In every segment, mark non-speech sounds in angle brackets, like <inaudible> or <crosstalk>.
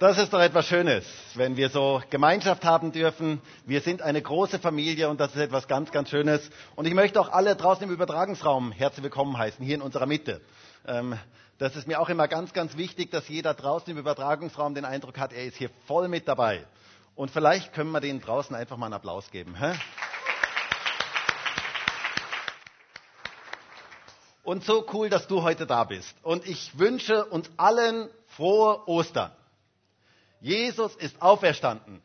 Das ist doch etwas Schönes, wenn wir so Gemeinschaft haben dürfen. Wir sind eine große Familie und das ist etwas ganz, ganz Schönes. Und ich möchte auch alle draußen im Übertragungsraum herzlich willkommen heißen, hier in unserer Mitte. Ähm, das ist mir auch immer ganz, ganz wichtig, dass jeder draußen im Übertragungsraum den Eindruck hat, er ist hier voll mit dabei. Und vielleicht können wir denen draußen einfach mal einen Applaus geben. Hä? Und so cool, dass du heute da bist. Und ich wünsche uns allen frohe Ostern. Jesus ist auferstanden.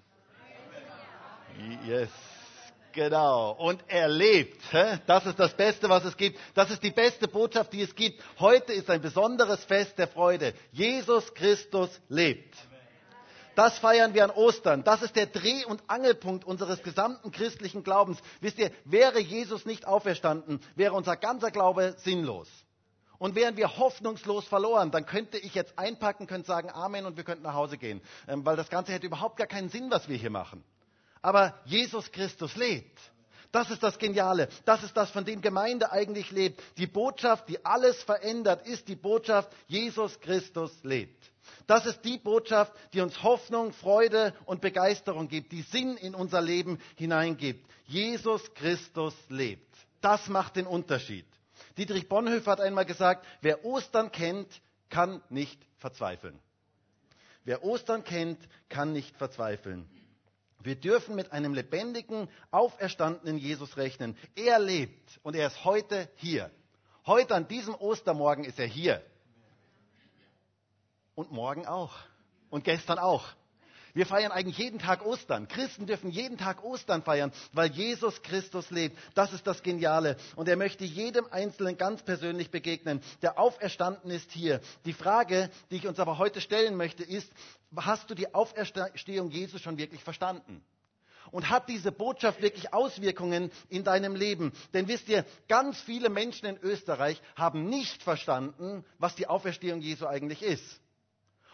Yes, genau. Und er lebt. Das ist das Beste, was es gibt. Das ist die beste Botschaft, die es gibt. Heute ist ein besonderes Fest der Freude. Jesus Christus lebt. Das feiern wir an Ostern. Das ist der Dreh- und Angelpunkt unseres gesamten christlichen Glaubens. Wisst ihr, wäre Jesus nicht auferstanden, wäre unser ganzer Glaube sinnlos. Und wären wir hoffnungslos verloren, dann könnte ich jetzt einpacken, könnte sagen Amen und wir könnten nach Hause gehen. Ähm, weil das Ganze hätte überhaupt gar keinen Sinn, was wir hier machen. Aber Jesus Christus lebt. Das ist das Geniale. Das ist das, von dem Gemeinde eigentlich lebt. Die Botschaft, die alles verändert, ist die Botschaft, Jesus Christus lebt. Das ist die Botschaft, die uns Hoffnung, Freude und Begeisterung gibt, die Sinn in unser Leben hineingibt. Jesus Christus lebt. Das macht den Unterschied. Dietrich Bonhoeffer hat einmal gesagt, wer Ostern kennt, kann nicht verzweifeln. Wer Ostern kennt, kann nicht verzweifeln. Wir dürfen mit einem lebendigen, auferstandenen Jesus rechnen. Er lebt und er ist heute hier. Heute an diesem Ostermorgen ist er hier. Und morgen auch. Und gestern auch. Wir feiern eigentlich jeden Tag Ostern. Christen dürfen jeden Tag Ostern feiern, weil Jesus Christus lebt. Das ist das Geniale. Und er möchte jedem Einzelnen ganz persönlich begegnen. Der Auferstanden ist hier. Die Frage, die ich uns aber heute stellen möchte, ist, hast du die Auferstehung Jesus schon wirklich verstanden? Und hat diese Botschaft wirklich Auswirkungen in deinem Leben? Denn wisst ihr, ganz viele Menschen in Österreich haben nicht verstanden, was die Auferstehung Jesu eigentlich ist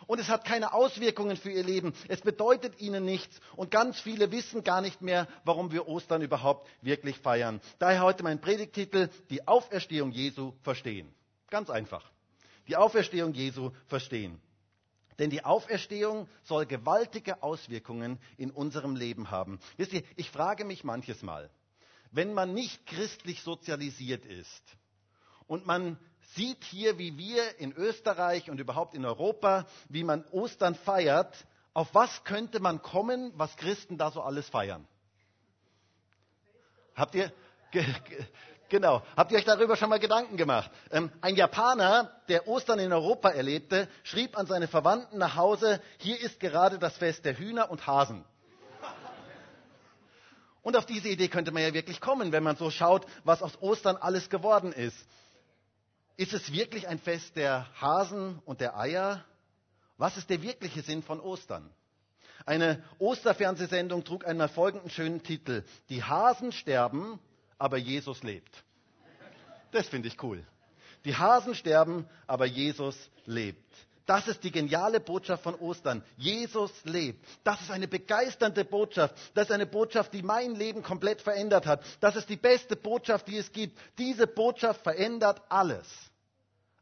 und es hat keine Auswirkungen für ihr Leben. Es bedeutet ihnen nichts und ganz viele wissen gar nicht mehr, warum wir Ostern überhaupt wirklich feiern. Daher heute mein Predigtitel, die Auferstehung Jesu verstehen. Ganz einfach. Die Auferstehung Jesu verstehen. Denn die Auferstehung soll gewaltige Auswirkungen in unserem Leben haben. Wisst ihr, ich frage mich manches Mal, wenn man nicht christlich sozialisiert ist und man sieht hier, wie wir in Österreich und überhaupt in Europa, wie man Ostern feiert, auf was könnte man kommen, was Christen da so alles feiern? Habt ihr, genau, habt ihr euch darüber schon mal Gedanken gemacht? Ähm, ein Japaner, der Ostern in Europa erlebte, schrieb an seine Verwandten nach Hause, hier ist gerade das Fest der Hühner und Hasen. Und auf diese Idee könnte man ja wirklich kommen, wenn man so schaut, was aus Ostern alles geworden ist. Ist es wirklich ein Fest der Hasen und der Eier? Was ist der wirkliche Sinn von Ostern? Eine Osterfernsehsendung trug einmal folgenden schönen Titel. Die Hasen sterben, aber Jesus lebt. Das finde ich cool. Die Hasen sterben, aber Jesus lebt. Das ist die geniale Botschaft von Ostern. Jesus lebt. Das ist eine begeisternde Botschaft. Das ist eine Botschaft, die mein Leben komplett verändert hat. Das ist die beste Botschaft, die es gibt. Diese Botschaft verändert alles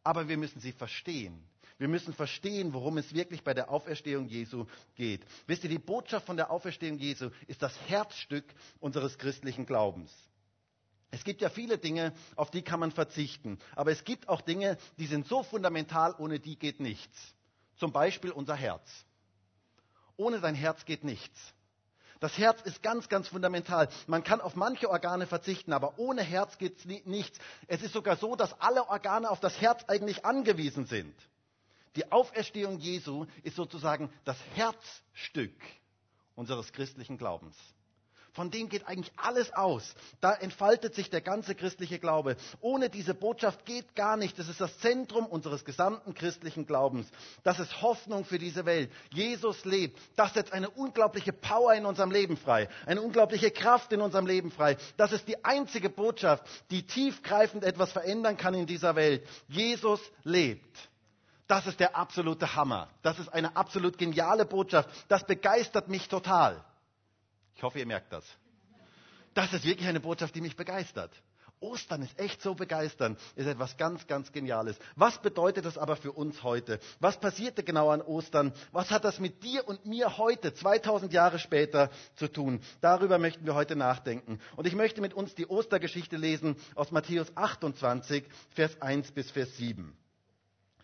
aber wir müssen sie verstehen. Wir müssen verstehen, worum es wirklich bei der Auferstehung Jesu geht. Wisst ihr, die Botschaft von der Auferstehung Jesu ist das Herzstück unseres christlichen Glaubens. Es gibt ja viele Dinge, auf die kann man verzichten. Aber es gibt auch Dinge, die sind so fundamental, ohne die geht nichts. Zum Beispiel unser Herz. Ohne dein Herz geht nichts. Das Herz ist ganz, ganz fundamental. Man kann auf manche Organe verzichten, aber ohne Herz geht nichts. Es ist sogar so, dass alle Organe auf das Herz eigentlich angewiesen sind. Die Auferstehung Jesu ist sozusagen das Herzstück unseres christlichen Glaubens. Von dem geht eigentlich alles aus. Da entfaltet sich der ganze christliche Glaube. Ohne diese Botschaft geht gar nichts. Das ist das Zentrum unseres gesamten christlichen Glaubens. Das ist Hoffnung für diese Welt. Jesus lebt. Das setzt eine unglaubliche Power in unserem Leben frei. Eine unglaubliche Kraft in unserem Leben frei. Das ist die einzige Botschaft, die tiefgreifend etwas verändern kann in dieser Welt. Jesus lebt. Das ist der absolute Hammer. Das ist eine absolut geniale Botschaft. Das begeistert mich total. Ich hoffe, ihr merkt das. Das ist wirklich eine Botschaft, die mich begeistert. Ostern ist echt so begeisternd, ist etwas ganz, ganz Geniales. Was bedeutet das aber für uns heute? Was passierte genau an Ostern? Was hat das mit dir und mir heute, 2000 Jahre später, zu tun? Darüber möchten wir heute nachdenken. Und ich möchte mit uns die Ostergeschichte lesen aus Matthäus 28, Vers 1 bis Vers 7.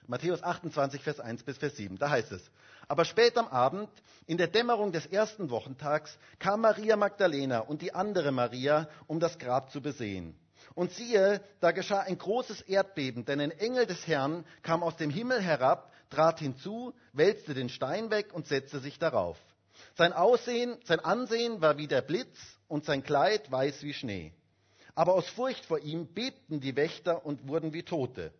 Matthäus 28, Vers 1 bis Vers 7. Da heißt es, aber spät am Abend, in der Dämmerung des ersten Wochentags, kam Maria Magdalena und die andere Maria, um das Grab zu besehen. Und siehe, da geschah ein großes Erdbeben, denn ein Engel des Herrn kam aus dem Himmel herab, trat hinzu, wälzte den Stein weg und setzte sich darauf. Sein Aussehen, sein Ansehen war wie der Blitz und sein Kleid weiß wie Schnee. Aber aus Furcht vor ihm bebten die Wächter und wurden wie Tote.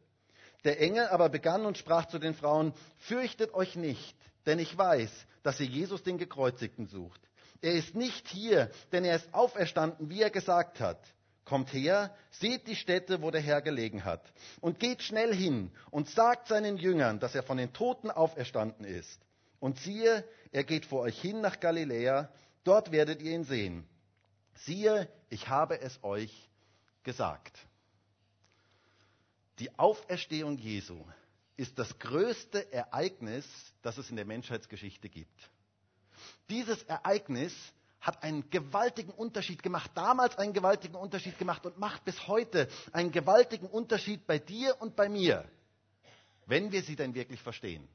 Der Engel aber begann und sprach zu den Frauen, fürchtet euch nicht, denn ich weiß, dass ihr Jesus den Gekreuzigten sucht. Er ist nicht hier, denn er ist auferstanden, wie er gesagt hat. Kommt her, seht die Stätte, wo der Herr gelegen hat, und geht schnell hin und sagt seinen Jüngern, dass er von den Toten auferstanden ist. Und siehe, er geht vor euch hin nach Galiläa, dort werdet ihr ihn sehen. Siehe, ich habe es euch gesagt. Die Auferstehung Jesu ist das größte Ereignis, das es in der Menschheitsgeschichte gibt. Dieses Ereignis hat einen gewaltigen Unterschied gemacht, damals einen gewaltigen Unterschied gemacht und macht bis heute einen gewaltigen Unterschied bei dir und bei mir, wenn wir sie denn wirklich verstehen.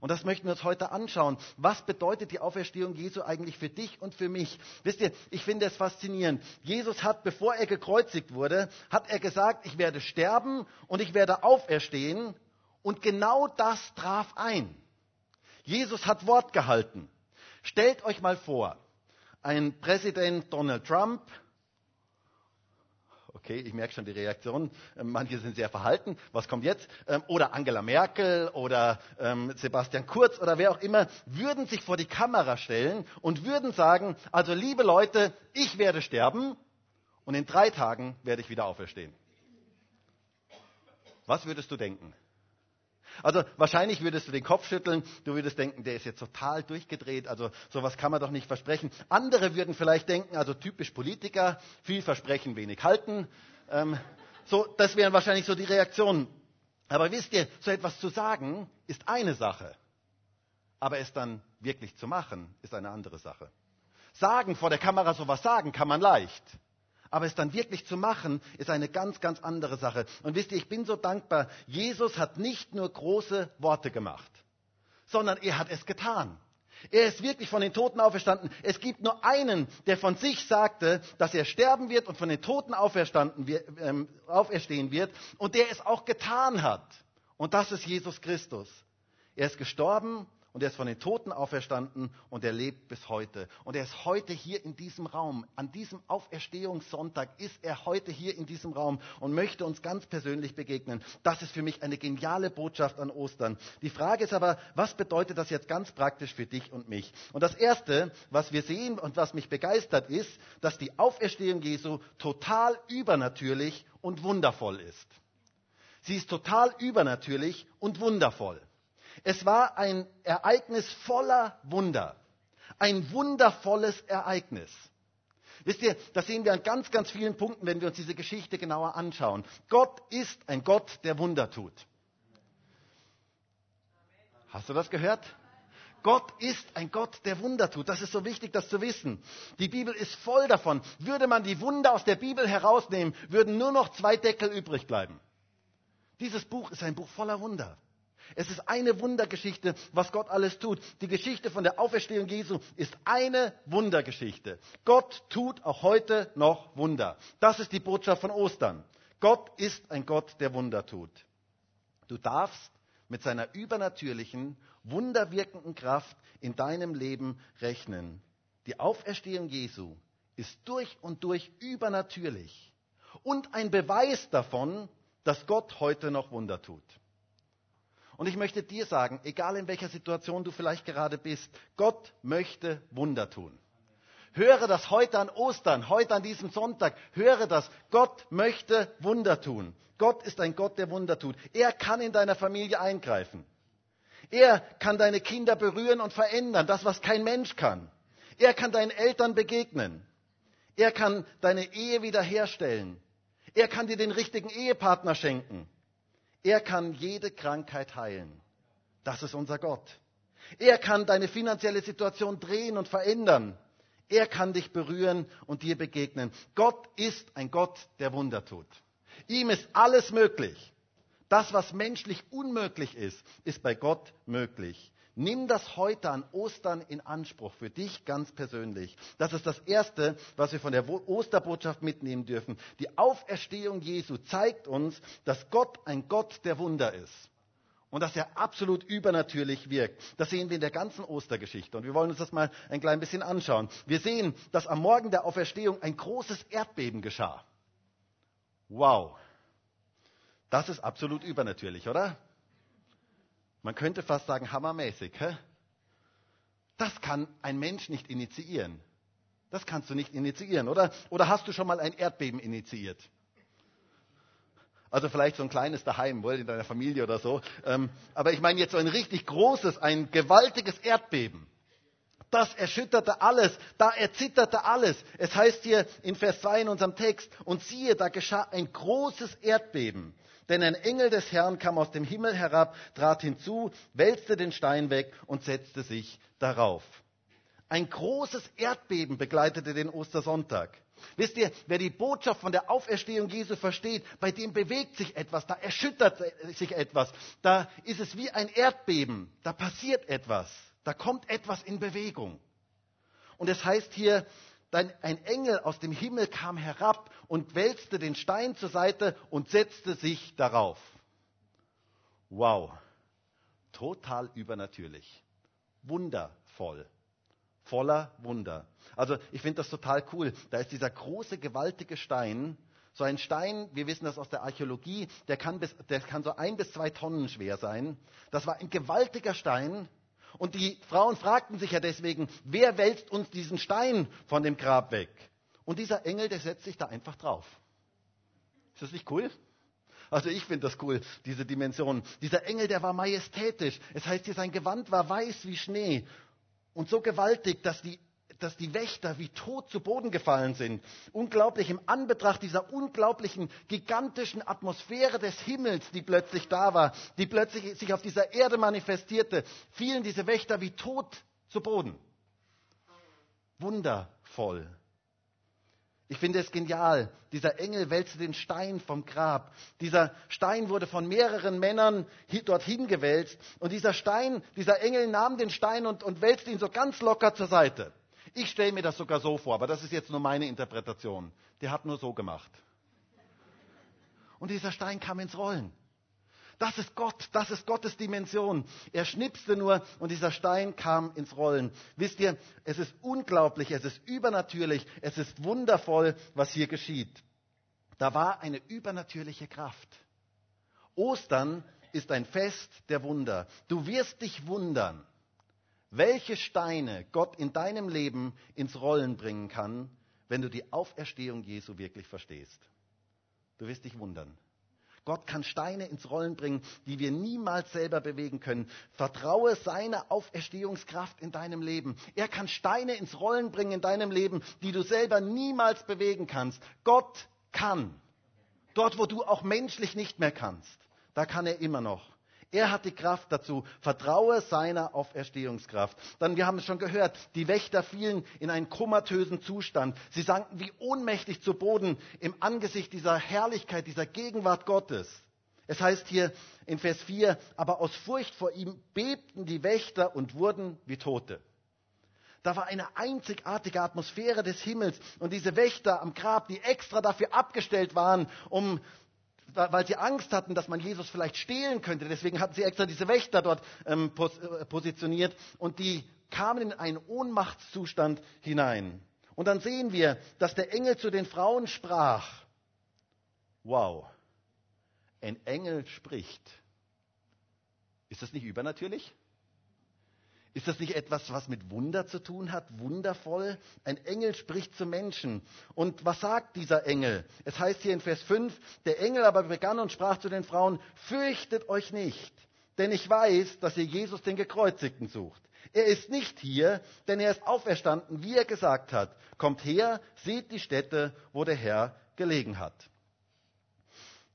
Und das möchten wir uns heute anschauen. Was bedeutet die Auferstehung Jesu eigentlich für dich und für mich? Wisst ihr, ich finde es faszinierend. Jesus hat, bevor er gekreuzigt wurde, hat er gesagt, ich werde sterben und ich werde auferstehen. Und genau das traf ein. Jesus hat Wort gehalten. Stellt euch mal vor, ein Präsident Donald Trump, okay, ich merke schon die Reaktion, ähm, manche sind sehr verhalten, was kommt jetzt? Ähm, oder Angela Merkel oder ähm, Sebastian Kurz oder wer auch immer, würden sich vor die Kamera stellen und würden sagen, also liebe Leute, ich werde sterben und in drei Tagen werde ich wieder auferstehen. Was würdest du denken? Also wahrscheinlich würdest du den Kopf schütteln, du würdest denken, der ist jetzt total durchgedreht, also sowas kann man doch nicht versprechen. Andere würden vielleicht denken, also typisch Politiker, viel versprechen, wenig halten. Ähm, so, das wären wahrscheinlich so die Reaktionen. Aber wisst ihr, so etwas zu sagen ist eine Sache, aber es dann wirklich zu machen ist eine andere Sache. Sagen, vor der Kamera sowas sagen, kann man leicht. Aber es dann wirklich zu machen, ist eine ganz, ganz andere Sache. Und wisst ihr, ich bin so dankbar, Jesus hat nicht nur große Worte gemacht, sondern er hat es getan. Er ist wirklich von den Toten auferstanden. Es gibt nur einen, der von sich sagte, dass er sterben wird und von den Toten auferstanden, äh, auferstehen wird und der es auch getan hat. Und das ist Jesus Christus. Er ist gestorben und er ist von den Toten auferstanden und er lebt bis heute. Und er ist heute hier in diesem Raum. An diesem Auferstehungssonntag ist er heute hier in diesem Raum und möchte uns ganz persönlich begegnen. Das ist für mich eine geniale Botschaft an Ostern. Die Frage ist aber, was bedeutet das jetzt ganz praktisch für dich und mich? Und das Erste, was wir sehen und was mich begeistert, ist, dass die Auferstehung Jesu total übernatürlich und wundervoll ist. Sie ist total übernatürlich und wundervoll. Es war ein Ereignis voller Wunder. Ein wundervolles Ereignis. Wisst ihr, das sehen wir an ganz, ganz vielen Punkten, wenn wir uns diese Geschichte genauer anschauen. Gott ist ein Gott, der Wunder tut. Hast du das gehört? Gott ist ein Gott, der Wunder tut. Das ist so wichtig, das zu wissen. Die Bibel ist voll davon. Würde man die Wunder aus der Bibel herausnehmen, würden nur noch zwei Deckel übrig bleiben. Dieses Buch ist ein Buch voller Wunder. Es ist eine Wundergeschichte, was Gott alles tut. Die Geschichte von der Auferstehung Jesu ist eine Wundergeschichte. Gott tut auch heute noch Wunder. Das ist die Botschaft von Ostern. Gott ist ein Gott, der Wunder tut. Du darfst mit seiner übernatürlichen, wunderwirkenden Kraft in deinem Leben rechnen. Die Auferstehung Jesu ist durch und durch übernatürlich und ein Beweis davon, dass Gott heute noch Wunder tut. Und ich möchte dir sagen, egal in welcher Situation du vielleicht gerade bist, Gott möchte Wunder tun. Höre das heute an Ostern, heute an diesem Sonntag. Höre das. Gott möchte Wunder tun. Gott ist ein Gott, der Wunder tut. Er kann in deiner Familie eingreifen. Er kann deine Kinder berühren und verändern, das, was kein Mensch kann. Er kann deinen Eltern begegnen. Er kann deine Ehe wiederherstellen. Er kann dir den richtigen Ehepartner schenken. Er kann jede Krankheit heilen. Das ist unser Gott. Er kann deine finanzielle Situation drehen und verändern. Er kann dich berühren und dir begegnen. Gott ist ein Gott, der Wunder tut. Ihm ist alles möglich. Das, was menschlich unmöglich ist, ist bei Gott möglich. Nimm das heute an Ostern in Anspruch für dich ganz persönlich. Das ist das Erste, was wir von der Osterbotschaft mitnehmen dürfen. Die Auferstehung Jesu zeigt uns, dass Gott ein Gott der Wunder ist. Und dass er absolut übernatürlich wirkt. Das sehen wir in der ganzen Ostergeschichte. Und wir wollen uns das mal ein klein bisschen anschauen. Wir sehen, dass am Morgen der Auferstehung ein großes Erdbeben geschah. Wow. Das ist absolut übernatürlich, oder? Man könnte fast sagen, hammermäßig. Hä? Das kann ein Mensch nicht initiieren. Das kannst du nicht initiieren, oder? Oder hast du schon mal ein Erdbeben initiiert? Also vielleicht so ein kleines daheim, wohl in deiner Familie oder so. Ähm, aber ich meine jetzt so ein richtig großes, ein gewaltiges Erdbeben. Das erschütterte alles, da erzitterte alles. Es heißt hier in Vers 2 in unserem Text, und siehe, da geschah ein großes Erdbeben. Denn ein Engel des Herrn kam aus dem Himmel herab, trat hinzu, wälzte den Stein weg und setzte sich darauf. Ein großes Erdbeben begleitete den Ostersonntag. Wisst ihr, wer die Botschaft von der Auferstehung Jesu versteht, bei dem bewegt sich etwas, da erschüttert sich etwas, da ist es wie ein Erdbeben, da passiert etwas, da kommt etwas in Bewegung. Und es heißt hier, ein Engel aus dem Himmel kam herab und wälzte den Stein zur Seite und setzte sich darauf. Wow, total übernatürlich, wundervoll, voller Wunder. Also ich finde das total cool. Da ist dieser große, gewaltige Stein, so ein Stein, wir wissen das aus der Archäologie, der kann, bis, der kann so ein bis zwei Tonnen schwer sein. Das war ein gewaltiger Stein und die Frauen fragten sich ja deswegen, wer wälzt uns diesen Stein von dem Grab weg? Und dieser Engel, der setzt sich da einfach drauf. Ist das nicht cool? Also ich finde das cool, diese Dimension. Dieser Engel, der war majestätisch. Es heißt hier, sein Gewand war weiß wie Schnee und so gewaltig, dass die dass die Wächter wie tot zu Boden gefallen sind. Unglaublich im Anbetracht dieser unglaublichen, gigantischen Atmosphäre des Himmels, die plötzlich da war, die plötzlich sich auf dieser Erde manifestierte, fielen diese Wächter wie tot zu Boden. Wundervoll. Ich finde es genial. Dieser Engel wälzte den Stein vom Grab. Dieser Stein wurde von mehreren Männern dorthin gewälzt. Und dieser Stein, dieser Engel nahm den Stein und, und wälzte ihn so ganz locker zur Seite. Ich stelle mir das sogar so vor, aber das ist jetzt nur meine Interpretation. Der hat nur so gemacht. Und dieser Stein kam ins Rollen. Das ist Gott, das ist Gottes Dimension. Er schnipste nur und dieser Stein kam ins Rollen. Wisst ihr, es ist unglaublich, es ist übernatürlich, es ist wundervoll, was hier geschieht. Da war eine übernatürliche Kraft. Ostern ist ein Fest der Wunder. Du wirst dich wundern welche Steine Gott in deinem Leben ins Rollen bringen kann, wenn du die Auferstehung Jesu wirklich verstehst. Du wirst dich wundern. Gott kann Steine ins Rollen bringen, die wir niemals selber bewegen können. Vertraue seiner Auferstehungskraft in deinem Leben. Er kann Steine ins Rollen bringen in deinem Leben, die du selber niemals bewegen kannst. Gott kann. Dort, wo du auch menschlich nicht mehr kannst, da kann er immer noch. Er hat die Kraft dazu. Vertraue seiner Auferstehungskraft. Dann, wir haben es schon gehört, die Wächter fielen in einen komatösen Zustand. Sie sanken wie ohnmächtig zu Boden im Angesicht dieser Herrlichkeit, dieser Gegenwart Gottes. Es heißt hier in Vers 4, aber aus Furcht vor ihm bebten die Wächter und wurden wie Tote. Da war eine einzigartige Atmosphäre des Himmels und diese Wächter am Grab, die extra dafür abgestellt waren, um weil sie Angst hatten, dass man Jesus vielleicht stehlen könnte. Deswegen hatten sie extra diese Wächter dort ähm, pos äh, positioniert und die kamen in einen Ohnmachtszustand hinein. Und dann sehen wir, dass der Engel zu den Frauen sprach. Wow, ein Engel spricht. Ist das nicht übernatürlich? Ist das nicht etwas, was mit Wunder zu tun hat? Wundervoll? Ein Engel spricht zu Menschen. Und was sagt dieser Engel? Es heißt hier in Vers 5, der Engel aber begann und sprach zu den Frauen, fürchtet euch nicht, denn ich weiß, dass ihr Jesus den Gekreuzigten sucht. Er ist nicht hier, denn er ist auferstanden, wie er gesagt hat. Kommt her, seht die Stätte, wo der Herr gelegen hat.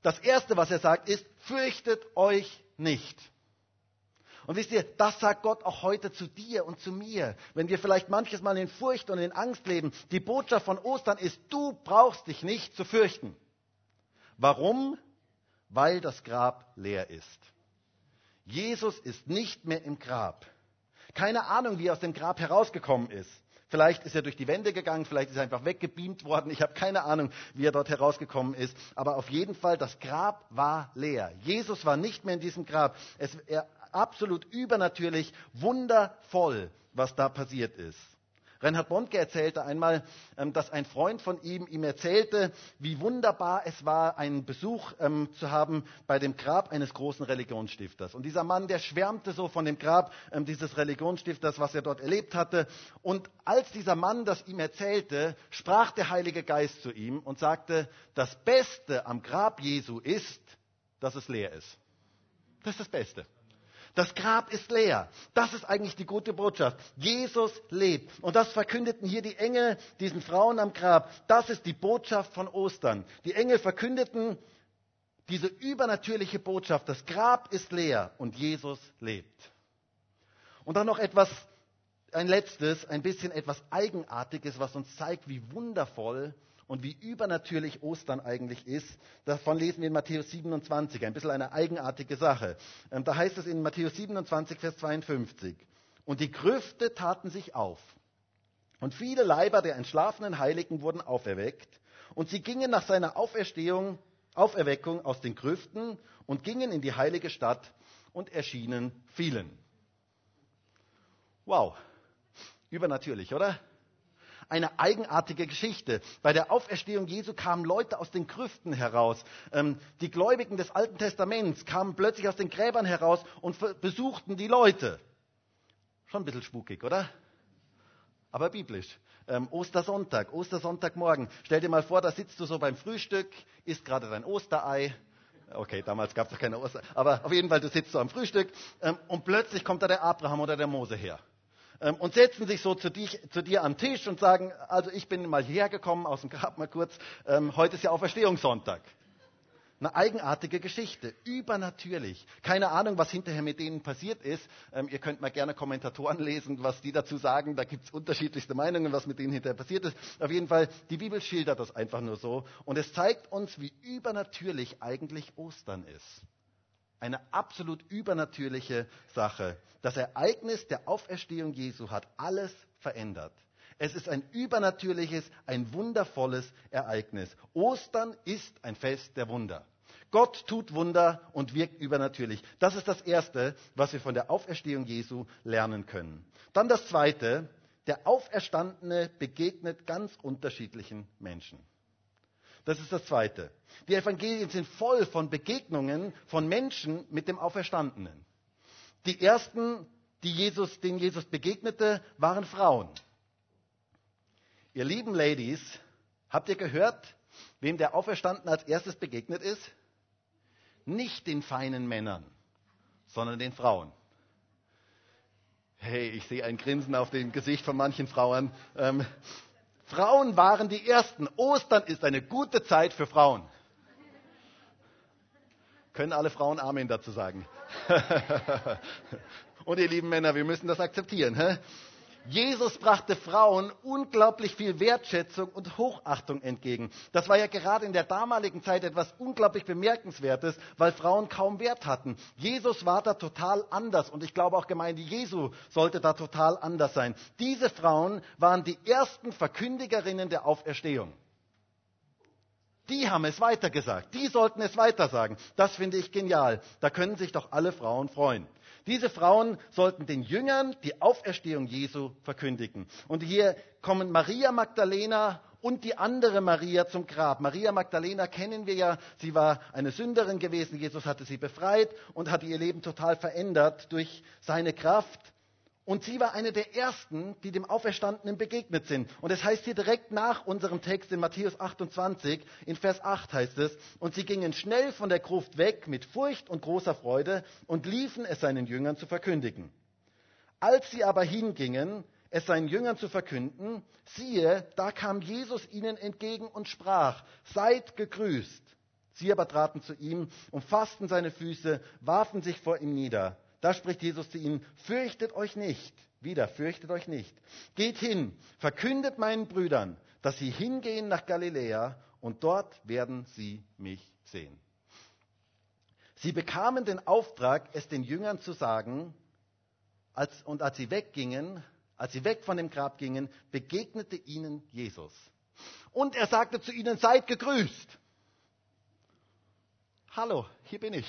Das Erste, was er sagt, ist, fürchtet euch nicht. Und wisst ihr, das sagt Gott auch heute zu dir und zu mir. Wenn wir vielleicht manches Mal in Furcht und in Angst leben, die Botschaft von Ostern ist, du brauchst dich nicht zu fürchten. Warum? Weil das Grab leer ist. Jesus ist nicht mehr im Grab. Keine Ahnung, wie er aus dem Grab herausgekommen ist. Vielleicht ist er durch die Wände gegangen, vielleicht ist er einfach weggebeamt worden. Ich habe keine Ahnung, wie er dort herausgekommen ist. Aber auf jeden Fall, das Grab war leer. Jesus war nicht mehr in diesem Grab. Es, er, absolut übernatürlich, wundervoll, was da passiert ist. Reinhard Bondke erzählte einmal, ähm, dass ein Freund von ihm ihm erzählte, wie wunderbar es war, einen Besuch ähm, zu haben bei dem Grab eines großen Religionsstifters. Und dieser Mann, der schwärmte so von dem Grab ähm, dieses Religionsstifters, was er dort erlebt hatte. Und als dieser Mann das ihm erzählte, sprach der Heilige Geist zu ihm und sagte, das Beste am Grab Jesu ist, dass es leer ist. Das ist das Beste. Das Grab ist leer. Das ist eigentlich die gute Botschaft. Jesus lebt. Und das verkündeten hier die Engel diesen Frauen am Grab. Das ist die Botschaft von Ostern. Die Engel verkündeten diese übernatürliche Botschaft. Das Grab ist leer und Jesus lebt. Und dann noch etwas, ein letztes, ein bisschen etwas Eigenartiges, was uns zeigt, wie wundervoll und wie übernatürlich Ostern eigentlich ist, davon lesen wir in Matthäus 27, ein bisschen eine eigenartige Sache. Ähm, da heißt es in Matthäus 27, Vers 52, und die Grüfte taten sich auf. Und viele Leiber der entschlafenen Heiligen wurden auferweckt. Und sie gingen nach seiner Auferstehung, Auferweckung aus den Grüften und gingen in die heilige Stadt und erschienen vielen. Wow, übernatürlich, oder? Eine eigenartige Geschichte. Bei der Auferstehung Jesu kamen Leute aus den Grüften heraus. Ähm, die Gläubigen des Alten Testaments kamen plötzlich aus den Gräbern heraus und besuchten die Leute. Schon ein bisschen spukig, oder? Aber biblisch. Ähm, Ostersonntag, Ostersonntagmorgen. Stell dir mal vor, da sitzt du so beim Frühstück, isst gerade dein Osterei. Okay, damals gab es doch keine Oster. Aber auf jeden Fall, du sitzt so am Frühstück ähm, und plötzlich kommt da der Abraham oder der Mose her. Ähm, und setzen sich so zu, dich, zu, dir am Tisch und sagen, also ich bin mal hierher gekommen, aus dem Grab mal kurz, ähm, heute ist ja Auferstehungssonntag. Eine eigenartige Geschichte, übernatürlich. Keine Ahnung, was hinterher mit denen passiert ist. Ähm, ihr könnt mal gerne Kommentatoren lesen, was die dazu sagen. Da gibt es unterschiedlichste Meinungen, was mit denen hinterher passiert ist. Auf jeden Fall, die Bibel schildert das einfach nur so. Und es zeigt uns, wie übernatürlich eigentlich Ostern ist eine absolut übernatürliche Sache. Das Ereignis der Auferstehung Jesu hat alles verändert. Es ist ein übernatürliches, ein wundervolles Ereignis. Ostern ist ein Fest der Wunder. Gott tut Wunder und wirkt übernatürlich. Das ist das Erste, was wir von der Auferstehung Jesu lernen können. Dann das Zweite, der Auferstandene begegnet ganz unterschiedlichen Menschen. Das ist das Zweite. Die Evangelien sind voll von Begegnungen von Menschen mit dem Auferstandenen. Die ersten, die Jesus, denen Jesus begegnete, waren Frauen. Ihr lieben Ladies, habt ihr gehört, wem der Auferstandene als erstes begegnet ist? Nicht den feinen Männern, sondern den Frauen. Hey, ich sehe ein Grinsen auf dem Gesicht von manchen Frauen. Ähm, Frauen waren die Ersten. Ostern ist eine gute Zeit für Frauen. Können alle Frauen Amen dazu sagen? <laughs> Und ihr lieben Männer, wir müssen das akzeptieren. Hä? Jesus brachte Frauen unglaublich viel Wertschätzung und Hochachtung entgegen. Das war ja gerade in der damaligen Zeit etwas unglaublich Bemerkenswertes, weil Frauen kaum Wert hatten. Jesus war da total anders und ich glaube auch Gemeinde Jesu sollte da total anders sein. Diese Frauen waren die ersten Verkündigerinnen der Auferstehung. Die haben es weitergesagt. Die sollten es weitersagen. Das finde ich genial. Da können sich doch alle Frauen freuen. Diese Frauen sollten den Jüngern die Auferstehung Jesu verkündigen. Und hier kommen Maria Magdalena und die andere Maria zum Grab. Maria Magdalena kennen wir ja, sie war eine Sünderin gewesen. Jesus hatte sie befreit und hat ihr Leben total verändert durch seine Kraft. Und sie war eine der ersten, die dem Auferstandenen begegnet sind. Und es heißt hier direkt nach unserem Text in Matthäus 28, in Vers 8 heißt es, und sie gingen schnell von der Gruft weg mit Furcht und großer Freude und liefen es seinen Jüngern zu verkündigen. Als sie aber hingingen, es seinen Jüngern zu verkünden, siehe, da kam Jesus ihnen entgegen und sprach, seid gegrüßt. Sie aber traten zu ihm, umfassten seine Füße, warfen sich vor ihm nieder. Da spricht Jesus zu ihnen, fürchtet euch nicht. Wieder, fürchtet euch nicht. Geht hin, verkündet meinen Brüdern, dass sie hingehen nach Galiläa und dort werden sie mich sehen. Sie bekamen den Auftrag, es den Jüngern zu sagen, als, und als sie weggingen, als sie weg von dem Grab gingen, begegnete ihnen Jesus. Und er sagte zu ihnen, seid gegrüßt. Hallo, hier bin ich.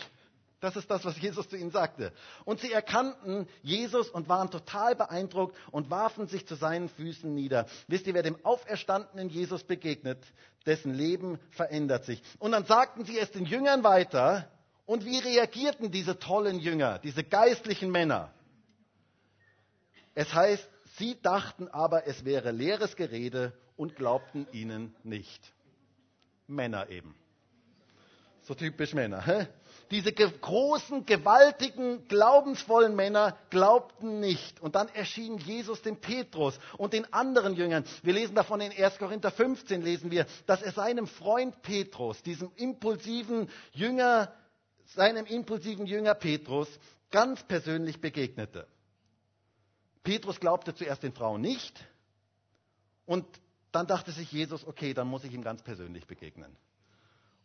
Das ist das, was Jesus zu ihnen sagte. Und sie erkannten Jesus und waren total beeindruckt und warfen sich zu seinen Füßen nieder. Wisst ihr, wer dem auferstandenen Jesus begegnet, dessen Leben verändert sich. Und dann sagten sie es den Jüngern weiter, und wie reagierten diese tollen Jünger, diese geistlichen Männer? Es heißt, sie dachten aber, es wäre leeres Gerede und glaubten ihnen nicht. Männer eben. So typisch Männer. Hä? Diese großen, gewaltigen, glaubensvollen Männer glaubten nicht. Und dann erschien Jesus dem Petrus und den anderen Jüngern. Wir lesen davon in 1. Korinther 15, lesen wir, dass er seinem Freund Petrus, diesem impulsiven Jünger, seinem impulsiven Jünger Petrus ganz persönlich begegnete. Petrus glaubte zuerst den Frauen nicht und dann dachte sich Jesus, okay, dann muss ich ihm ganz persönlich begegnen.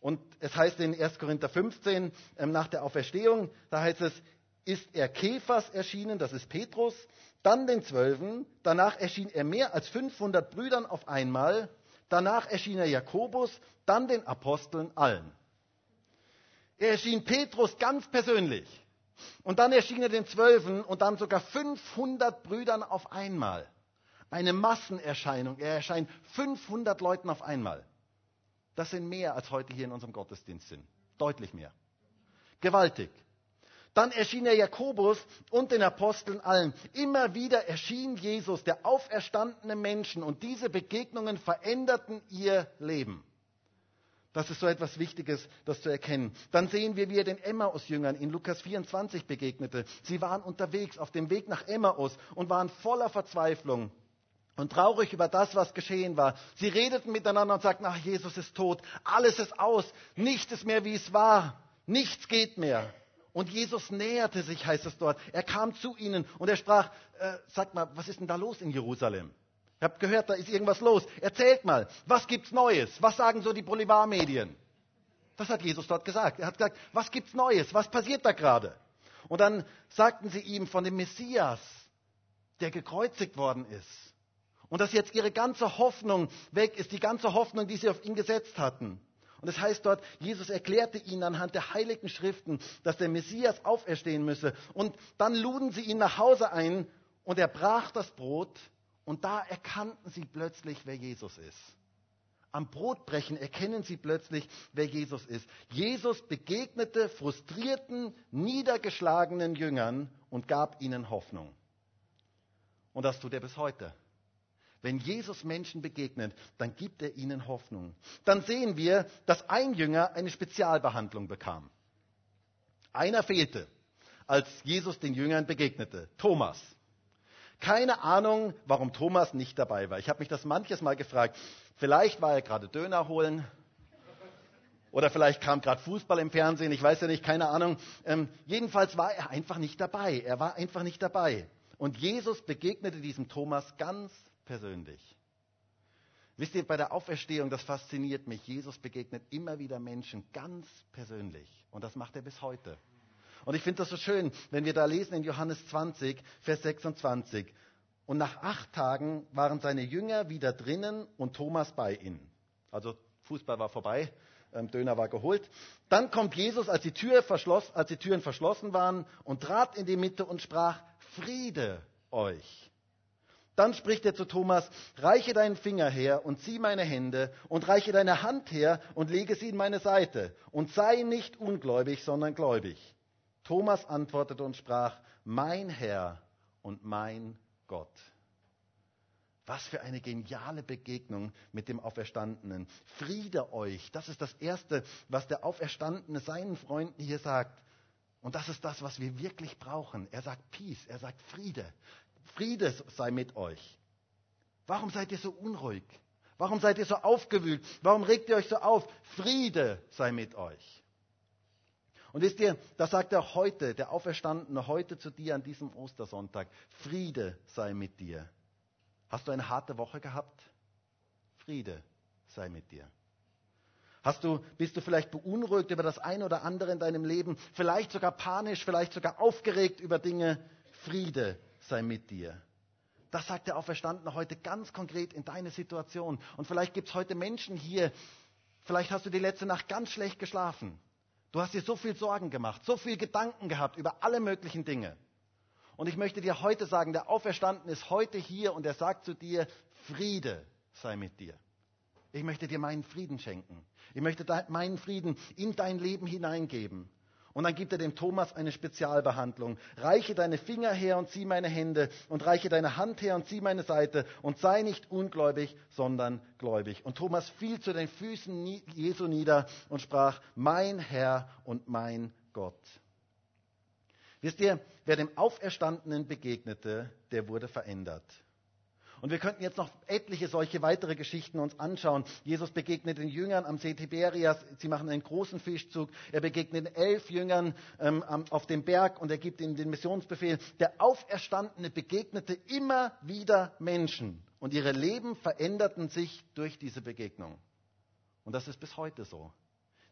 Und es heißt in 1. Korinther 15 ähm, nach der Auferstehung, da heißt es, ist er Kephas erschienen, das ist Petrus, dann den Zwölfen, danach erschien er mehr als 500 Brüdern auf einmal, danach erschien er Jakobus, dann den Aposteln allen. Er erschien Petrus ganz persönlich. Und dann erschien er den Zwölfen und dann sogar 500 Brüdern auf einmal. Eine Massenerscheinung. Er erscheint 500 Leuten auf einmal. Das sind mehr als heute hier in unserem Gottesdienst sind. Deutlich mehr. Gewaltig. Dann erschien er Jakobus und den Aposteln allen. Immer wieder erschien Jesus, der auferstandene Menschen, und diese Begegnungen veränderten ihr Leben. Das ist so etwas Wichtiges, das zu erkennen. Dann sehen wir, wie er den Emmaus-Jüngern in Lukas 24 begegnete. Sie waren unterwegs auf dem Weg nach Emmaus und waren voller Verzweiflung und traurig über das, was geschehen war. Sie redeten miteinander und sagten, ach, Jesus ist tot, alles ist aus, nichts ist mehr, wie es war, nichts geht mehr. Und Jesus näherte sich, heißt es dort. Er kam zu ihnen und er sprach, äh, sagt mal, was ist denn da los in Jerusalem? Ihr habt gehört, da ist irgendwas los. Erzählt mal, was gibt's Neues? Was sagen so die Boulevardmedien? Das hat Jesus dort gesagt. Er hat gesagt, was gibt's Neues? Was passiert da gerade? Und dann sagten sie ihm von dem Messias, der gekreuzigt worden ist. Und dass jetzt ihre ganze Hoffnung weg ist, die ganze Hoffnung, die sie auf ihn gesetzt hatten. Und es das heißt dort, Jesus erklärte ihnen anhand der heiligen Schriften, dass der Messias auferstehen müsse. Und dann luden sie ihn nach Hause ein und er brach das Brot und da erkannten sie plötzlich, wer Jesus ist. Am Brotbrechen erkennen sie plötzlich, wer Jesus ist. Jesus begegnete frustrierten, niedergeschlagenen Jüngern und gab ihnen Hoffnung. Und das tut er bis heute. Wenn Jesus Menschen begegnet, dann gibt er ihnen Hoffnung. Dann sehen wir, dass ein Jünger eine Spezialbehandlung bekam. Einer fehlte, als Jesus den Jüngern begegnete, Thomas. Keine Ahnung, warum Thomas nicht dabei war. Ich habe mich das manches Mal gefragt. Vielleicht war er gerade Döner holen. Oder vielleicht kam gerade Fußball im Fernsehen, ich weiß ja nicht, keine Ahnung. Ähm, jedenfalls war er einfach nicht dabei. Er war einfach nicht dabei. Und Jesus begegnete diesem Thomas ganz persönlich. Wisst ihr, bei der Auferstehung, das fasziniert mich. Jesus begegnet immer wieder Menschen ganz persönlich. Und das macht er bis heute. Und ich finde das so schön, wenn wir da lesen in Johannes 20, Vers 26. Und nach acht Tagen waren seine Jünger wieder drinnen und Thomas bei ihnen. Also Fußball war vorbei, ähm, Döner war geholt. Dann kommt Jesus, als die, Tür als die Türen verschlossen waren, und trat in die Mitte und sprach, Friede euch. Dann spricht er zu Thomas, reiche deinen Finger her und zieh meine Hände und reiche deine Hand her und lege sie in meine Seite und sei nicht ungläubig, sondern gläubig. Thomas antwortete und sprach, mein Herr und mein Gott. Was für eine geniale Begegnung mit dem Auferstandenen. Friede euch. Das ist das Erste, was der Auferstandene seinen Freunden hier sagt. Und das ist das, was wir wirklich brauchen. Er sagt Peace, er sagt Friede. Friede sei mit euch. Warum seid ihr so unruhig? Warum seid ihr so aufgewühlt? Warum regt ihr euch so auf? Friede sei mit euch. Und wisst ihr, das sagt er heute, der Auferstandene heute zu dir an diesem Ostersonntag. Friede sei mit dir. Hast du eine harte Woche gehabt? Friede sei mit dir. Hast du, bist du vielleicht beunruhigt über das eine oder andere in deinem Leben, vielleicht sogar panisch, vielleicht sogar aufgeregt über Dinge? Friede sei mit dir. Das sagt der Auferstandene heute ganz konkret in deine Situation. Und vielleicht gibt es heute Menschen hier, vielleicht hast du die letzte Nacht ganz schlecht geschlafen. Du hast dir so viel Sorgen gemacht, so viel Gedanken gehabt über alle möglichen Dinge. Und ich möchte dir heute sagen, der Auferstandene ist heute hier und er sagt zu dir, Friede sei mit dir. Ich möchte dir meinen Frieden schenken. Ich möchte meinen Frieden in dein Leben hineingeben. Und dann gibt er dem Thomas eine Spezialbehandlung. Reiche deine Finger her und zieh meine Hände und reiche deine Hand her und zieh meine Seite und sei nicht ungläubig, sondern gläubig. Und Thomas fiel zu den Füßen Jesu nieder und sprach, mein Herr und mein Gott. Wisst ihr, wer dem Auferstandenen begegnete, der wurde verändert. Und wir könnten jetzt noch etliche solche weitere Geschichten uns anschauen. Jesus begegnet den Jüngern am See Tiberias. Sie machen einen großen Fischzug. Er begegnet elf Jüngern ähm, auf dem Berg und er gibt ihnen den Missionsbefehl. Der Auferstandene begegnete immer wieder Menschen und ihre Leben veränderten sich durch diese Begegnung. Und das ist bis heute so.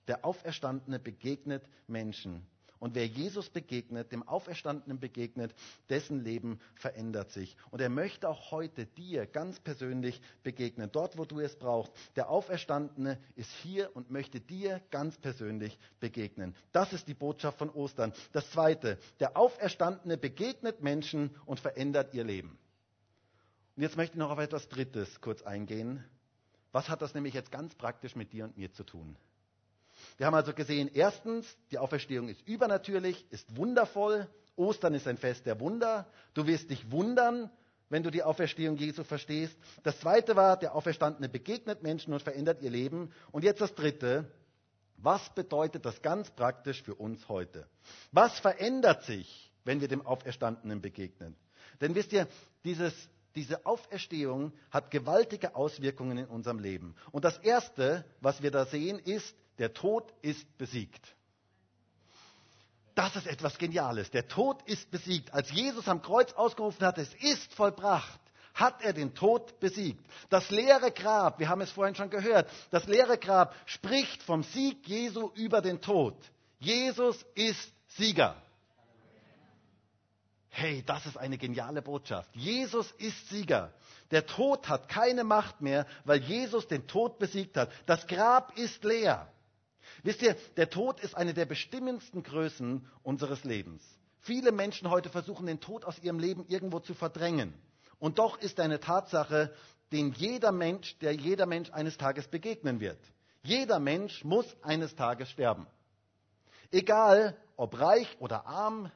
Der Auferstandene begegnet Menschen. Und wer Jesus begegnet, dem Auferstandenen begegnet, dessen Leben verändert sich. Und er möchte auch heute dir ganz persönlich begegnen, dort, wo du es brauchst. Der Auferstandene ist hier und möchte dir ganz persönlich begegnen. Das ist die Botschaft von Ostern. Das Zweite, der Auferstandene begegnet Menschen und verändert ihr Leben. Und jetzt möchte ich noch auf etwas Drittes kurz eingehen. Was hat das nämlich jetzt ganz praktisch mit dir und mir zu tun? Wir haben also gesehen, erstens, die Auferstehung ist übernatürlich, ist wundervoll. Ostern ist ein Fest der Wunder. Du wirst dich wundern, wenn du die Auferstehung Jesu verstehst. Das zweite war, der Auferstandene begegnet Menschen und verändert ihr Leben. Und jetzt das dritte. Was bedeutet das ganz praktisch für uns heute? Was verändert sich, wenn wir dem Auferstandenen begegnen? Denn wisst ihr, dieses, diese Auferstehung hat gewaltige Auswirkungen in unserem Leben. Und das Erste, was wir da sehen, ist, der Tod ist besiegt. Das ist etwas Geniales. Der Tod ist besiegt. Als Jesus am Kreuz ausgerufen hat, es ist vollbracht, hat er den Tod besiegt. Das leere Grab, wir haben es vorhin schon gehört, das leere Grab spricht vom Sieg Jesu über den Tod. Jesus ist Sieger. Hey, das ist eine geniale Botschaft. Jesus ist Sieger. Der Tod hat keine Macht mehr, weil Jesus den Tod besiegt hat. Das Grab ist leer. Wisst ihr, der Tod ist eine der bestimmendsten Größen unseres Lebens. Viele Menschen heute versuchen, den Tod aus ihrem Leben irgendwo zu verdrängen. Und doch ist eine Tatsache, den jeder Mensch, der jeder Mensch eines Tages begegnen wird. Jeder Mensch muss eines Tages sterben. Egal, ob reich oder arm,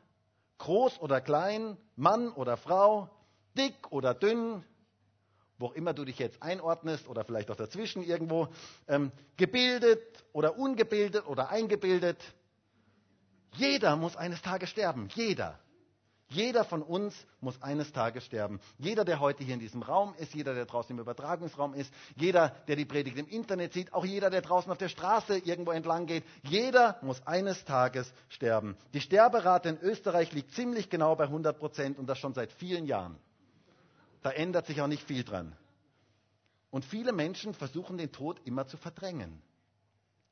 groß oder klein, Mann oder Frau, dick oder dünn, wo auch immer du dich jetzt einordnest oder vielleicht auch dazwischen irgendwo, ähm, gebildet oder ungebildet oder eingebildet. Jeder muss eines Tages sterben. Jeder. Jeder von uns muss eines Tages sterben. Jeder, der heute hier in diesem Raum ist, jeder, der draußen im Übertragungsraum ist, jeder, der die Predigt im Internet sieht, auch jeder, der draußen auf der Straße irgendwo entlang geht, jeder muss eines Tages sterben. Die Sterberate in Österreich liegt ziemlich genau bei 100 Prozent und das schon seit vielen Jahren. Da ändert sich auch nicht viel dran. Und viele Menschen versuchen den Tod immer zu verdrängen.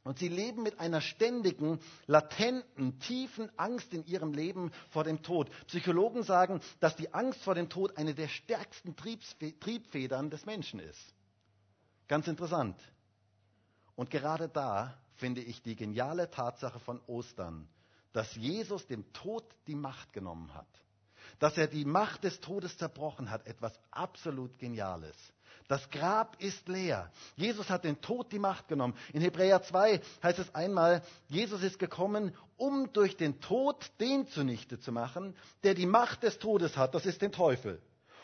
Und sie leben mit einer ständigen, latenten, tiefen Angst in ihrem Leben vor dem Tod. Psychologen sagen, dass die Angst vor dem Tod eine der stärksten Triebfedern des Menschen ist. Ganz interessant. Und gerade da finde ich die geniale Tatsache von Ostern, dass Jesus dem Tod die Macht genommen hat dass er die Macht des Todes zerbrochen hat, etwas absolut Geniales. Das Grab ist leer. Jesus hat den Tod die Macht genommen. In Hebräer 2 heißt es einmal, Jesus ist gekommen, um durch den Tod den zunichte zu machen, der die Macht des Todes hat, das ist den Teufel.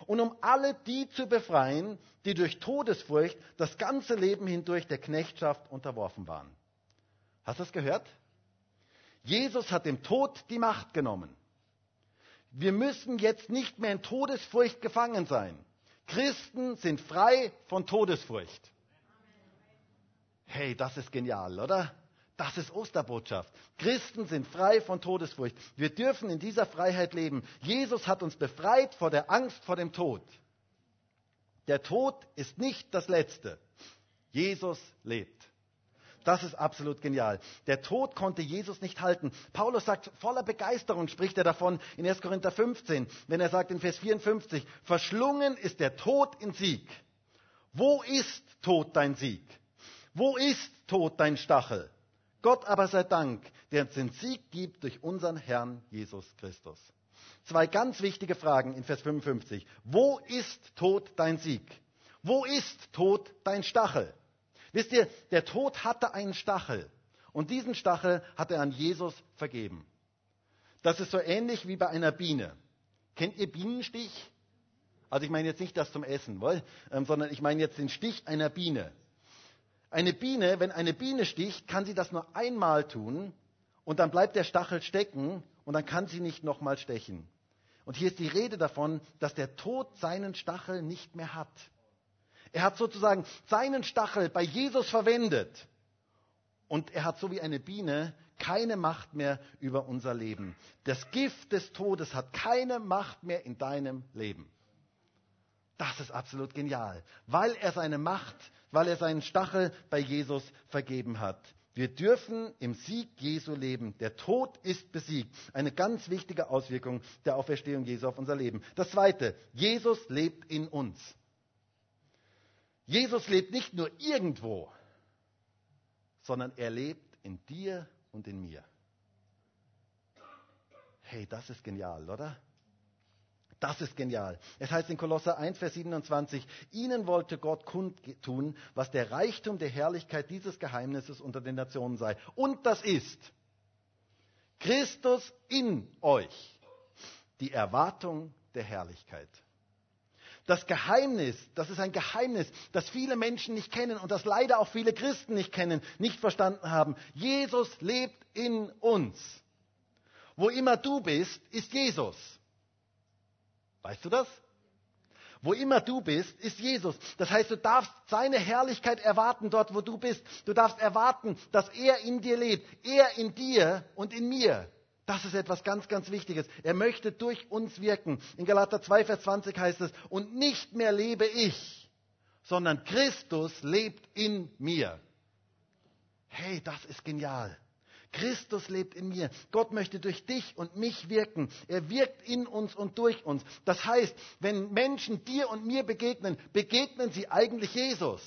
Und um alle die zu befreien, die durch Todesfurcht das ganze Leben hindurch der Knechtschaft unterworfen waren. Hast du das gehört? Jesus hat dem Tod die Macht genommen. Wir müssen jetzt nicht mehr in Todesfurcht gefangen sein. Christen sind frei von Todesfurcht. Hey, das ist genial, oder? Das ist Osterbotschaft. Christen sind frei von Todesfurcht. Wir dürfen in dieser Freiheit leben. Jesus hat uns befreit vor der Angst vor dem Tod. Der Tod ist nicht das Letzte. Jesus lebt. Das ist absolut genial. Der Tod konnte Jesus nicht halten. Paulus sagt, voller Begeisterung spricht er davon in 1. Korinther 15, wenn er sagt in Vers 54, verschlungen ist der Tod in Sieg. Wo ist Tod dein Sieg? Wo ist Tod dein Stachel? Gott aber sei Dank, der uns den Sieg gibt durch unseren Herrn Jesus Christus. Zwei ganz wichtige Fragen in Vers 55. Wo ist Tod dein Sieg? Wo ist Tod dein Stachel? Wisst ihr, der Tod hatte einen Stachel und diesen Stachel hat er an Jesus vergeben. Das ist so ähnlich wie bei einer Biene. Kennt ihr Bienenstich? Also ich meine jetzt nicht das zum Essen, ähm, sondern ich meine jetzt den Stich einer Biene. Eine Biene, wenn eine Biene sticht, kann sie das nur einmal tun und dann bleibt der Stachel stecken und dann kann sie nicht nochmal stechen. Und hier ist die Rede davon, dass der Tod seinen Stachel nicht mehr hat. Er hat sozusagen seinen Stachel bei Jesus verwendet. Und er hat so wie eine Biene keine Macht mehr über unser Leben. Das Gift des Todes hat keine Macht mehr in deinem Leben. Das ist absolut genial, weil er seine Macht, weil er seinen Stachel bei Jesus vergeben hat. Wir dürfen im Sieg Jesu leben. Der Tod ist besiegt. Eine ganz wichtige Auswirkung der Auferstehung Jesu auf unser Leben. Das Zweite, Jesus lebt in uns. Jesus lebt nicht nur irgendwo, sondern er lebt in dir und in mir. Hey, das ist genial, oder? Das ist genial. Es heißt in Kolosser 1, Vers 27, ihnen wollte Gott kundtun, was der Reichtum der Herrlichkeit dieses Geheimnisses unter den Nationen sei. Und das ist Christus in euch, die Erwartung der Herrlichkeit. Das Geheimnis, das ist ein Geheimnis, das viele Menschen nicht kennen und das leider auch viele Christen nicht kennen, nicht verstanden haben. Jesus lebt in uns. Wo immer du bist, ist Jesus. Weißt du das? Wo immer du bist, ist Jesus. Das heißt, du darfst seine Herrlichkeit erwarten dort, wo du bist. Du darfst erwarten, dass er in dir lebt. Er in dir und in mir. Das ist etwas ganz, ganz Wichtiges. Er möchte durch uns wirken. In Galater 2, Vers 20 heißt es, und nicht mehr lebe ich, sondern Christus lebt in mir. Hey, das ist genial. Christus lebt in mir. Gott möchte durch dich und mich wirken. Er wirkt in uns und durch uns. Das heißt, wenn Menschen dir und mir begegnen, begegnen sie eigentlich Jesus,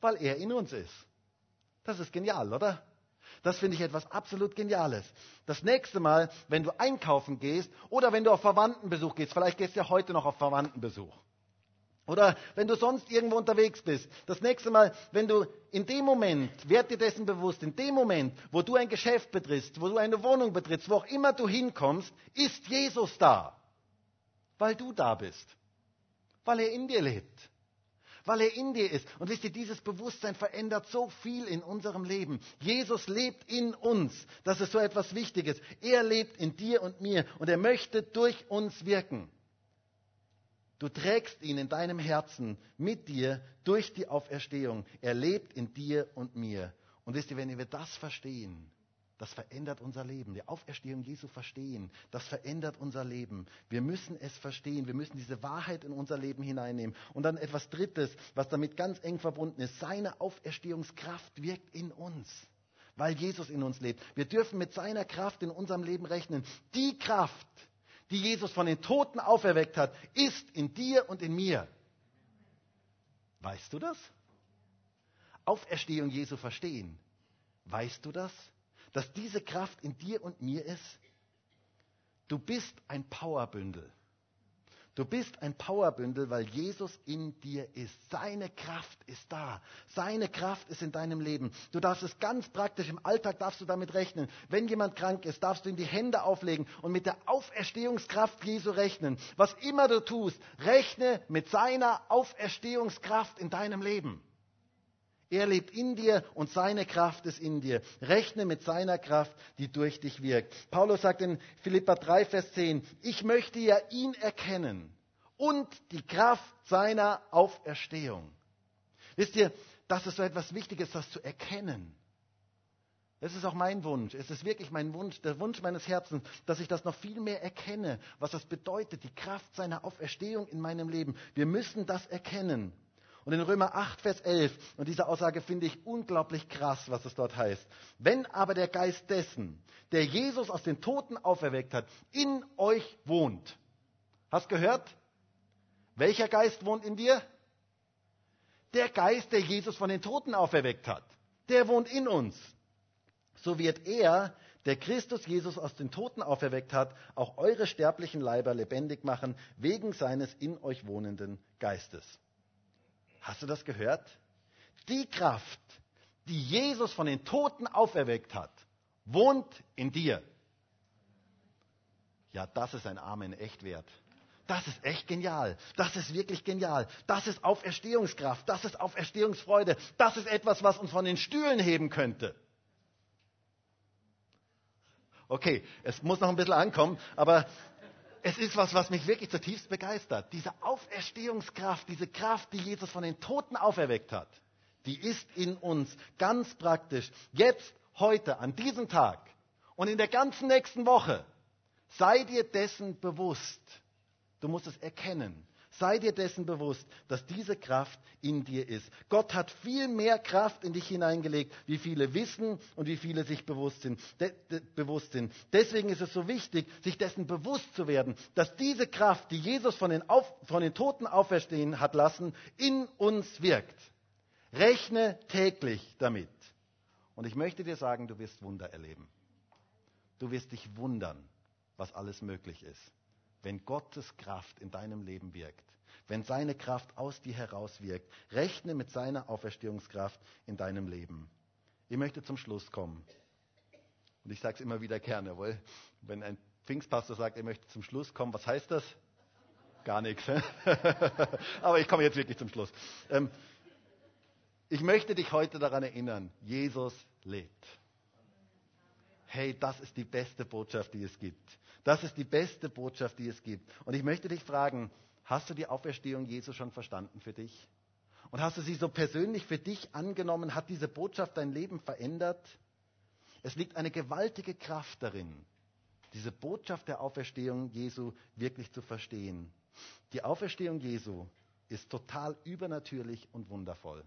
weil er in uns ist. Das ist genial, oder? Das finde ich etwas absolut Geniales. Das nächste Mal, wenn du einkaufen gehst oder wenn du auf Verwandtenbesuch gehst, vielleicht gehst du ja heute noch auf Verwandtenbesuch. Oder wenn du sonst irgendwo unterwegs bist. Das nächste Mal, wenn du in dem Moment, werd dir dessen bewusst, in dem Moment, wo du ein Geschäft betrittst, wo du eine Wohnung betrittst, wo auch immer du hinkommst, ist Jesus da. Weil du da bist. Weil er in dir lebt. Weil er in dir ist. Und wisst ihr, dieses Bewusstsein verändert so viel in unserem Leben. Jesus lebt in uns. Das ist so etwas Wichtiges. Er lebt in dir und mir. Und er möchte durch uns wirken. Du trägst ihn in deinem Herzen mit dir durch die Auferstehung. Er lebt in dir und mir. Und wisst ihr, wenn wir das verstehen, das verändert unser Leben. Die Auferstehung Jesu verstehen, das verändert unser Leben. Wir müssen es verstehen. Wir müssen diese Wahrheit in unser Leben hineinnehmen. Und dann etwas Drittes, was damit ganz eng verbunden ist. Seine Auferstehungskraft wirkt in uns, weil Jesus in uns lebt. Wir dürfen mit seiner Kraft in unserem Leben rechnen. Die Kraft, die Jesus von den Toten auferweckt hat, ist in dir und in mir. Weißt du das? Auferstehung Jesu verstehen. Weißt du das? Dass diese Kraft in dir und mir ist? Du bist ein Powerbündel. Du bist ein Powerbündel, weil Jesus in dir ist. Seine Kraft ist da. Seine Kraft ist in deinem Leben. Du darfst es ganz praktisch im Alltag darfst du damit rechnen. Wenn jemand krank ist, darfst du ihm die Hände auflegen und mit der Auferstehungskraft Jesu rechnen. Was immer du tust, rechne mit seiner Auferstehungskraft in deinem Leben. Er lebt in dir und seine Kraft ist in dir. Rechne mit seiner Kraft, die durch dich wirkt. Paulus sagt in Philippa 3, Vers 10, ich möchte ja ihn erkennen und die Kraft seiner Auferstehung. Wisst ihr, das ist so etwas Wichtiges, das zu erkennen. Es ist auch mein Wunsch. Es ist wirklich mein Wunsch, der Wunsch meines Herzens, dass ich das noch viel mehr erkenne, was das bedeutet, die Kraft seiner Auferstehung in meinem Leben. Wir müssen das erkennen. Und in Römer 8, Vers 11, und diese Aussage finde ich unglaublich krass, was es dort heißt. Wenn aber der Geist dessen, der Jesus aus den Toten auferweckt hat, in euch wohnt. Hast gehört? Welcher Geist wohnt in dir? Der Geist, der Jesus von den Toten auferweckt hat. Der wohnt in uns. So wird er, der Christus Jesus aus den Toten auferweckt hat, auch eure sterblichen Leiber lebendig machen, wegen seines in euch wohnenden Geistes. Hast du das gehört? Die Kraft, die Jesus von den Toten auferweckt hat, wohnt in dir. Ja, das ist ein Amen echt wert. Das ist echt genial. Das ist wirklich genial. Das ist Auferstehungskraft. Das ist Auferstehungsfreude. Das ist etwas, was uns von den Stühlen heben könnte. Okay, es muss noch ein bisschen ankommen, aber es ist was, was mich wirklich zutiefst begeistert. Diese Auferstehungskraft, diese Kraft, die Jesus von den Toten auferweckt hat, die ist in uns ganz praktisch. Jetzt, heute, an diesem Tag und in der ganzen nächsten Woche, sei dir dessen bewusst. Du musst es erkennen. Sei dir dessen bewusst, dass diese Kraft in dir ist. Gott hat viel mehr Kraft in dich hineingelegt, wie viele wissen und wie viele sich bewusst sind. De, de, bewusst sind. Deswegen ist es so wichtig, sich dessen bewusst zu werden, dass diese Kraft, die Jesus von den, Auf, von den Toten auferstehen hat lassen, in uns wirkt. Rechne täglich damit. Und ich möchte dir sagen, du wirst Wunder erleben. Du wirst dich wundern, was alles möglich ist wenn Gottes Kraft in deinem Leben wirkt, wenn seine Kraft aus dir heraus wirkt, rechne mit seiner Auferstehungskraft in deinem Leben. Ich möchte zum Schluss kommen. Und ich sage es immer wieder gerne, weil wenn ein Pfingstpastor sagt, er möchte zum Schluss kommen, was heißt das? Gar nichts. <laughs> Aber ich komme jetzt wirklich zum Schluss. Ähm, ich möchte dich heute daran erinnern, Jesus lebt. Hey, das ist die beste Botschaft, die es gibt. Das ist die beste Botschaft, die es gibt. Und ich möchte dich fragen, hast du die Auferstehung Jesu schon verstanden für dich? Und hast du sie so persönlich für dich angenommen? Hat diese Botschaft dein Leben verändert? Es liegt eine gewaltige Kraft darin, diese Botschaft der Auferstehung Jesu wirklich zu verstehen. Die Auferstehung Jesu ist total übernatürlich und wundervoll.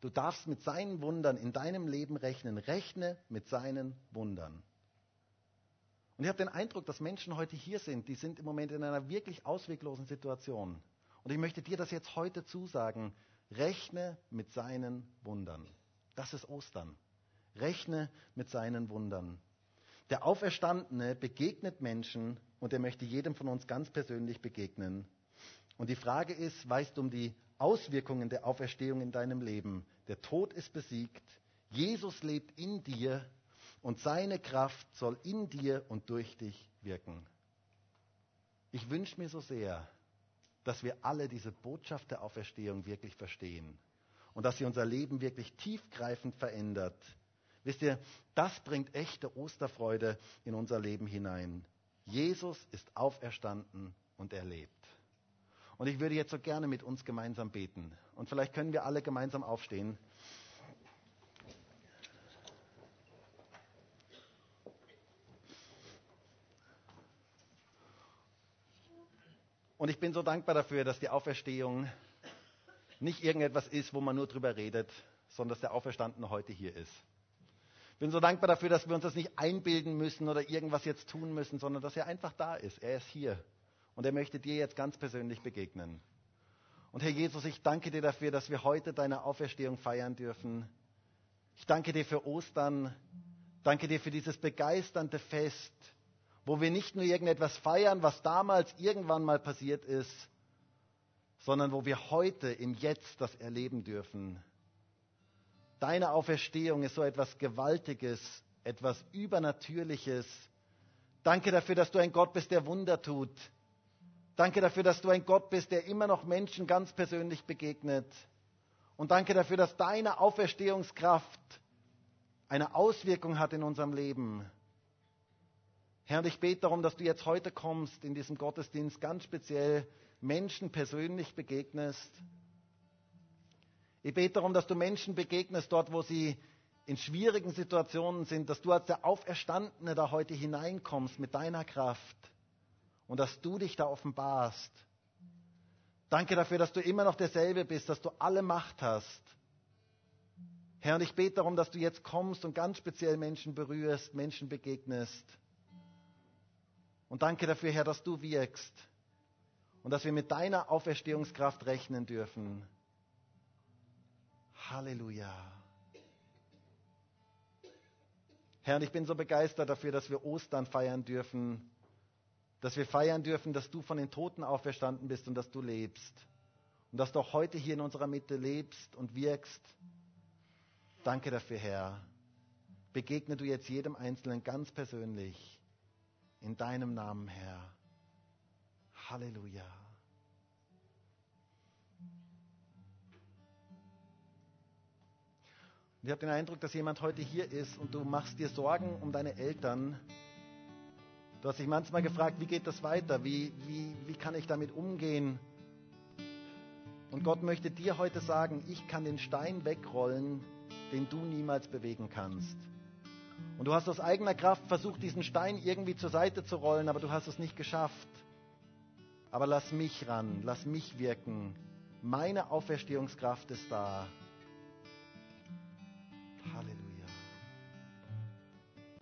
Du darfst mit seinen Wundern in deinem Leben rechnen. Rechne mit seinen Wundern. Und ich habe den Eindruck, dass Menschen heute hier sind, die sind im Moment in einer wirklich ausweglosen Situation. Und ich möchte dir das jetzt heute zusagen. Rechne mit seinen Wundern. Das ist Ostern. Rechne mit seinen Wundern. Der Auferstandene begegnet Menschen und er möchte jedem von uns ganz persönlich begegnen. Und die Frage ist, weißt du um die Auswirkungen der Auferstehung in deinem Leben? Der Tod ist besiegt, Jesus lebt in dir und seine Kraft soll in dir und durch dich wirken. Ich wünsche mir so sehr, dass wir alle diese Botschaft der Auferstehung wirklich verstehen und dass sie unser Leben wirklich tiefgreifend verändert. Wisst ihr, das bringt echte Osterfreude in unser Leben hinein. Jesus ist auferstanden und er lebt. Und ich würde jetzt so gerne mit uns gemeinsam beten. Und vielleicht können wir alle gemeinsam aufstehen. Und ich bin so dankbar dafür, dass die Auferstehung nicht irgendetwas ist, wo man nur drüber redet, sondern dass der Auferstandene heute hier ist. Ich bin so dankbar dafür, dass wir uns das nicht einbilden müssen oder irgendwas jetzt tun müssen, sondern dass er einfach da ist. Er ist hier. Und er möchte dir jetzt ganz persönlich begegnen. Und Herr Jesus, ich danke dir dafür, dass wir heute deine Auferstehung feiern dürfen. Ich danke dir für Ostern. Danke dir für dieses begeisternde Fest wo wir nicht nur irgendetwas feiern, was damals irgendwann mal passiert ist, sondern wo wir heute im Jetzt das erleben dürfen. Deine Auferstehung ist so etwas Gewaltiges, etwas Übernatürliches. Danke dafür, dass du ein Gott bist, der Wunder tut. Danke dafür, dass du ein Gott bist, der immer noch Menschen ganz persönlich begegnet. Und danke dafür, dass deine Auferstehungskraft eine Auswirkung hat in unserem Leben. Herr, ich bete darum, dass du jetzt heute kommst in diesem Gottesdienst ganz speziell Menschen persönlich begegnest. Ich bete darum, dass du Menschen begegnest dort, wo sie in schwierigen Situationen sind, dass du als der Auferstandene da heute hineinkommst mit deiner Kraft und dass du dich da offenbarst. Danke dafür, dass du immer noch derselbe bist, dass du alle Macht hast. Herr, und ich bete darum, dass du jetzt kommst und ganz speziell Menschen berührst, Menschen begegnest. Und danke dafür, Herr, dass du wirkst und dass wir mit deiner Auferstehungskraft rechnen dürfen. Halleluja. Herr, und ich bin so begeistert dafür, dass wir Ostern feiern dürfen, dass wir feiern dürfen, dass du von den Toten auferstanden bist und dass du lebst. Und dass du auch heute hier in unserer Mitte lebst und wirkst. Danke dafür, Herr. Begegne du jetzt jedem Einzelnen ganz persönlich. In deinem Namen, Herr. Halleluja. Und ich habe den Eindruck, dass jemand heute hier ist und du machst dir Sorgen um deine Eltern. Du hast dich manchmal gefragt, wie geht das weiter? Wie, wie, wie kann ich damit umgehen? Und Gott möchte dir heute sagen, ich kann den Stein wegrollen, den du niemals bewegen kannst. Und du hast aus eigener Kraft versucht, diesen Stein irgendwie zur Seite zu rollen, aber du hast es nicht geschafft. Aber lass mich ran, lass mich wirken. Meine Auferstehungskraft ist da. Halleluja.